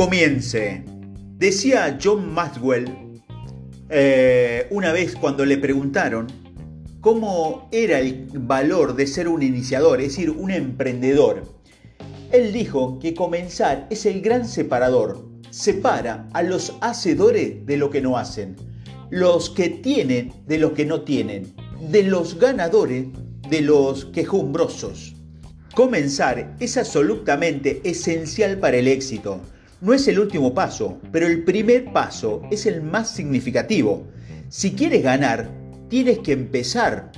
comience. Decía John Maxwell eh, una vez cuando le preguntaron cómo era el valor de ser un iniciador, es decir, un emprendedor. Él dijo que comenzar es el gran separador. Separa a los hacedores de lo que no hacen, los que tienen de los que no tienen, de los ganadores de los quejumbrosos. Comenzar es absolutamente esencial para el éxito. No es el último paso, pero el primer paso es el más significativo. Si quieres ganar, tienes que empezar.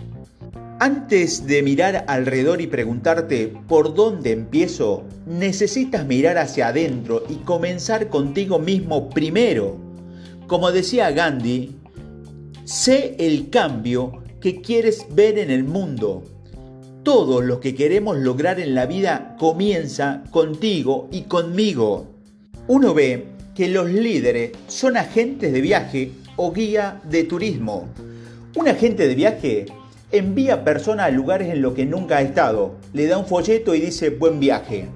Antes de mirar alrededor y preguntarte por dónde empiezo, necesitas mirar hacia adentro y comenzar contigo mismo primero. Como decía Gandhi, sé el cambio que quieres ver en el mundo. Todo lo que queremos lograr en la vida comienza contigo y conmigo. Uno ve que los líderes son agentes de viaje o guía de turismo. Un agente de viaje envía personas a lugares en los que nunca ha estado, le da un folleto y dice buen viaje.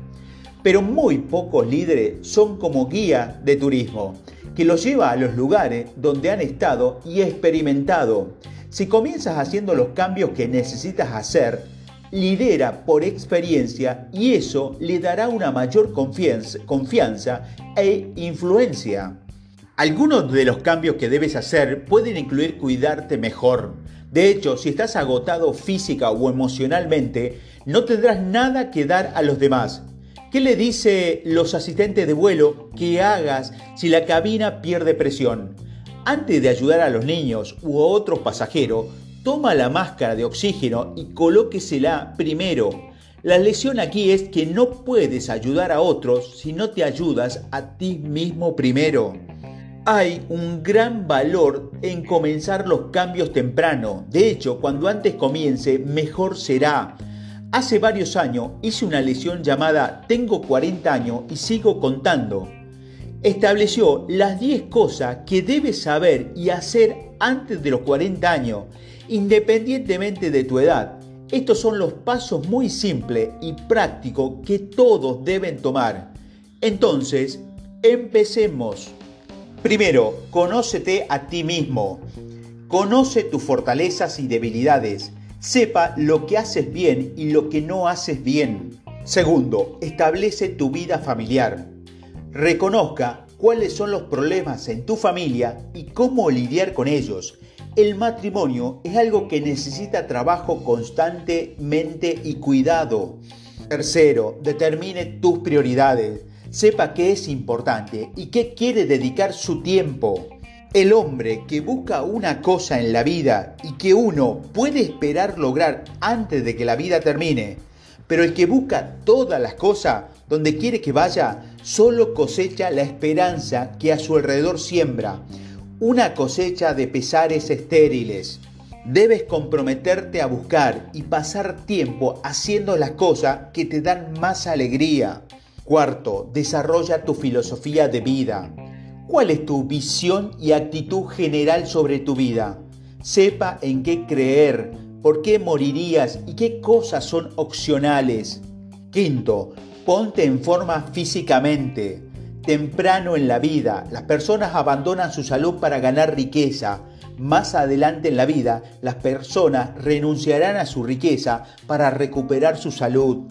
Pero muy pocos líderes son como guía de turismo, que los lleva a los lugares donde han estado y experimentado. Si comienzas haciendo los cambios que necesitas hacer, lidera por experiencia y eso le dará una mayor confianza, e influencia. Algunos de los cambios que debes hacer pueden incluir cuidarte mejor. De hecho, si estás agotado física o emocionalmente, no tendrás nada que dar a los demás. ¿Qué le dice los asistentes de vuelo que hagas si la cabina pierde presión? Antes de ayudar a los niños u otros pasajeros, toma la máscara de oxígeno y colóquesela primero. La lesión aquí es que no puedes ayudar a otros si no te ayudas a ti mismo primero. Hay un gran valor en comenzar los cambios temprano. De hecho, cuando antes comience, mejor será. Hace varios años hice una lesión llamada Tengo 40 años y sigo contando. Estableció las 10 cosas que debes saber y hacer antes de los 40 años, independientemente de tu edad. Estos son los pasos muy simples y prácticos que todos deben tomar. Entonces, empecemos. Primero, conócete a ti mismo. Conoce tus fortalezas y debilidades. Sepa lo que haces bien y lo que no haces bien. Segundo, establece tu vida familiar. Reconozca cuáles son los problemas en tu familia y cómo lidiar con ellos. El matrimonio es algo que necesita trabajo constantemente y cuidado. Tercero, determine tus prioridades sepa qué es importante y qué quiere dedicar su tiempo. El hombre que busca una cosa en la vida y que uno puede esperar lograr antes de que la vida termine, pero el que busca todas las cosas donde quiere que vaya, solo cosecha la esperanza que a su alrededor siembra, una cosecha de pesares estériles. Debes comprometerte a buscar y pasar tiempo haciendo las cosas que te dan más alegría. Cuarto, desarrolla tu filosofía de vida. ¿Cuál es tu visión y actitud general sobre tu vida? Sepa en qué creer, por qué morirías y qué cosas son opcionales. Quinto, ponte en forma físicamente. Temprano en la vida, las personas abandonan su salud para ganar riqueza. Más adelante en la vida, las personas renunciarán a su riqueza para recuperar su salud.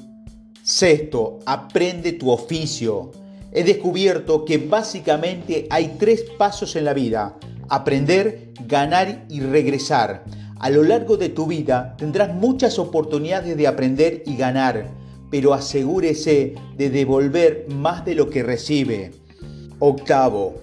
Sexto, aprende tu oficio. He descubierto que básicamente hay tres pasos en la vida. Aprender, ganar y regresar. A lo largo de tu vida tendrás muchas oportunidades de aprender y ganar, pero asegúrese de devolver más de lo que recibe. Octavo,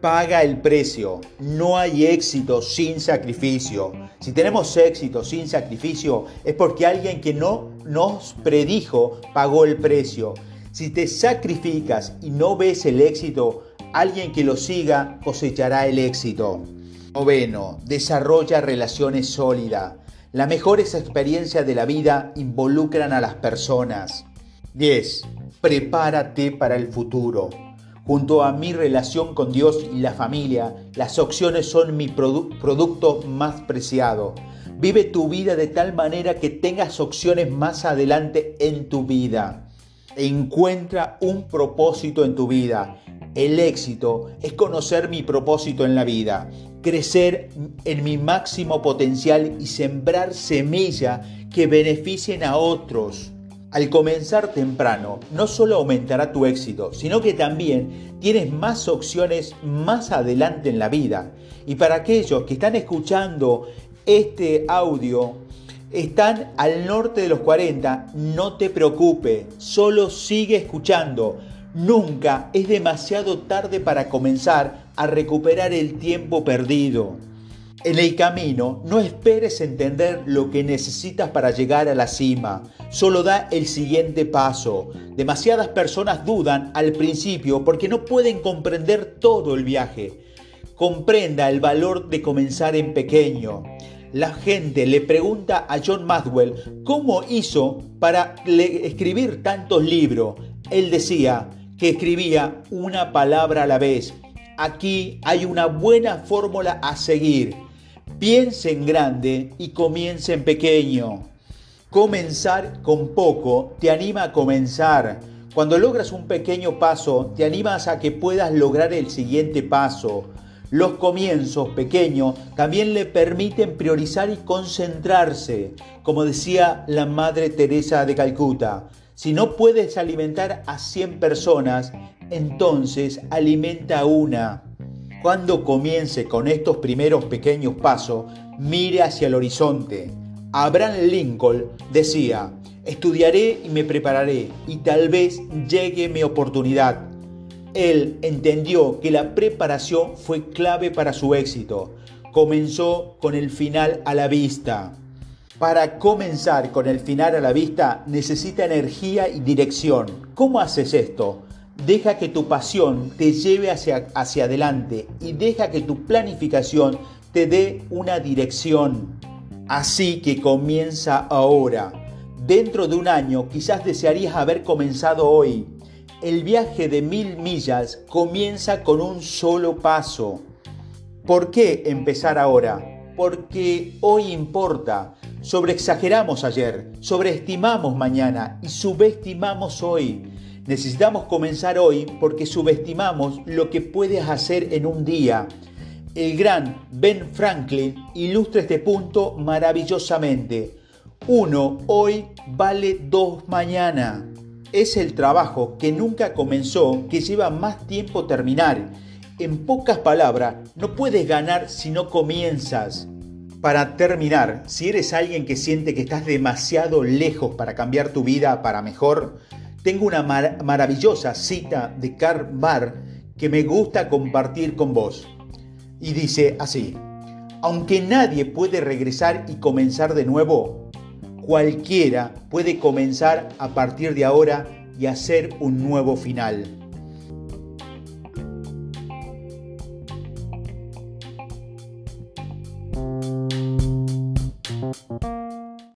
paga el precio. No hay éxito sin sacrificio. Si tenemos éxito sin sacrificio es porque alguien que no nos predijo pagó el precio. Si te sacrificas y no ves el éxito, alguien que lo siga cosechará el éxito. Noveno, desarrolla relaciones sólidas. Las mejores experiencias de la vida involucran a las personas. 10. Prepárate para el futuro. Junto a mi relación con Dios y la familia, las opciones son mi producto más preciado. Vive tu vida de tal manera que tengas opciones más adelante en tu vida. Encuentra un propósito en tu vida. El éxito es conocer mi propósito en la vida, crecer en mi máximo potencial y sembrar semillas que beneficien a otros. Al comenzar temprano, no solo aumentará tu éxito, sino que también tienes más opciones más adelante en la vida. Y para aquellos que están escuchando este audio, están al norte de los 40, no te preocupes, solo sigue escuchando. Nunca es demasiado tarde para comenzar a recuperar el tiempo perdido. En el camino, no esperes entender lo que necesitas para llegar a la cima. Solo da el siguiente paso. Demasiadas personas dudan al principio porque no pueden comprender todo el viaje. Comprenda el valor de comenzar en pequeño. La gente le pregunta a John Maxwell cómo hizo para escribir tantos libros. Él decía que escribía una palabra a la vez. Aquí hay una buena fórmula a seguir Piense en grande y comience en pequeño. Comenzar con poco te anima a comenzar. Cuando logras un pequeño paso, te animas a que puedas lograr el siguiente paso. Los comienzos pequeños también le permiten priorizar y concentrarse, como decía la Madre Teresa de Calcuta. Si no puedes alimentar a 100 personas, entonces alimenta a una. Cuando comience con estos primeros pequeños pasos, mire hacia el horizonte. Abraham Lincoln decía, estudiaré y me prepararé y tal vez llegue mi oportunidad. Él entendió que la preparación fue clave para su éxito. Comenzó con el final a la vista. Para comenzar con el final a la vista necesita energía y dirección. ¿Cómo haces esto? Deja que tu pasión te lleve hacia, hacia adelante y deja que tu planificación te dé una dirección. Así que comienza ahora. Dentro de un año quizás desearías haber comenzado hoy. El viaje de mil millas comienza con un solo paso. ¿Por qué empezar ahora? Porque hoy importa. Sobreexageramos ayer, sobreestimamos mañana y subestimamos hoy. Necesitamos comenzar hoy porque subestimamos lo que puedes hacer en un día. El gran Ben Franklin ilustra este punto maravillosamente. Uno hoy vale dos mañana. Es el trabajo que nunca comenzó que lleva más tiempo terminar. En pocas palabras, no puedes ganar si no comienzas. Para terminar, si eres alguien que siente que estás demasiado lejos para cambiar tu vida para mejor, tengo una maravillosa cita de Karl Barr que me gusta compartir con vos. Y dice así, aunque nadie puede regresar y comenzar de nuevo, cualquiera puede comenzar a partir de ahora y hacer un nuevo final.